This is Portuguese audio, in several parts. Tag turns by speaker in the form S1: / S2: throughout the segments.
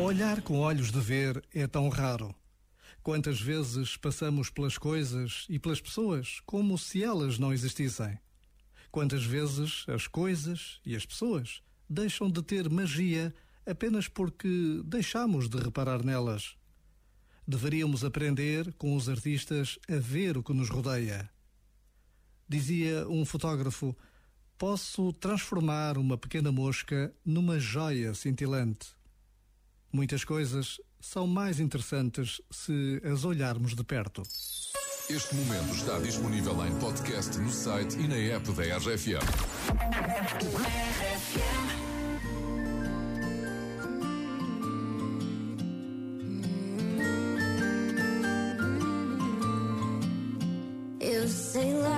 S1: Olhar com olhos de ver é tão raro. Quantas vezes passamos pelas coisas e pelas pessoas como se elas não existissem? Quantas vezes as coisas e as pessoas deixam de ter magia apenas porque deixamos de reparar nelas? Deveríamos aprender com os artistas a ver o que nos rodeia. Dizia um fotógrafo: Posso transformar uma pequena mosca numa joia cintilante. Muitas coisas são mais interessantes se as olharmos de perto.
S2: Este momento está disponível em podcast no site e na app da RFM.
S3: Eu sei lá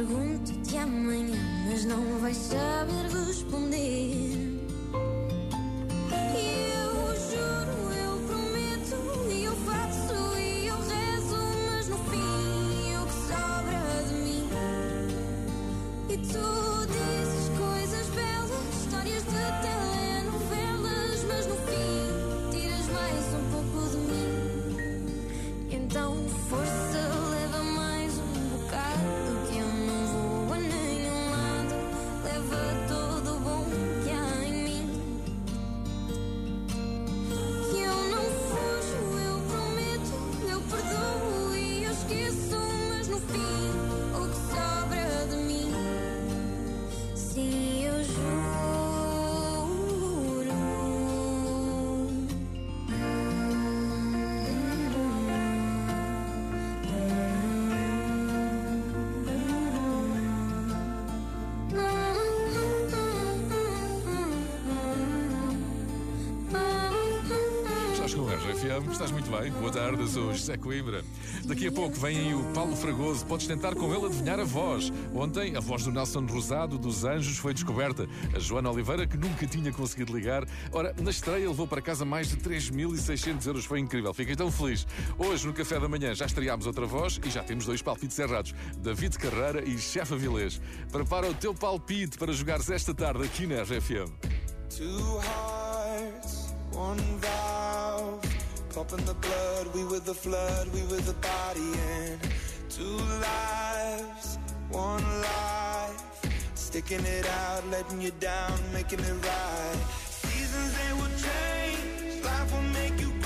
S3: Pergunto-te amanhã, mas não vais saber responder. E eu juro, eu prometo, e eu faço, e eu rezo, mas no fim o que sobra de mim. E tu dizes coisas belas, histórias de telenovelas, mas no fim tiras mais um pouco de mim. Então, força, mas O
S2: RFM, estás muito bem. Boa tarde, sou José Coimbra. Daqui a pouco vem aí o Paulo Fragoso. Podes tentar com ele adivinhar a voz. Ontem, a voz do Nelson Rosado dos Anjos foi descoberta. A Joana Oliveira, que nunca tinha conseguido ligar. Ora, na estreia levou para casa mais de 3.600 euros. Foi incrível. Fiquei tão feliz. Hoje, no café da manhã, já estreámos outra voz e já temos dois palpites errados. David Carreira e Chefe Avilés. Prepara o teu palpite para jogares esta tarde aqui na RFM.
S4: Two hearts, one valve. pumping the blood. We were the flood, we were the body and two lives, one life. Sticking it out, letting you down, making it right. Seasons they will change, life will make you.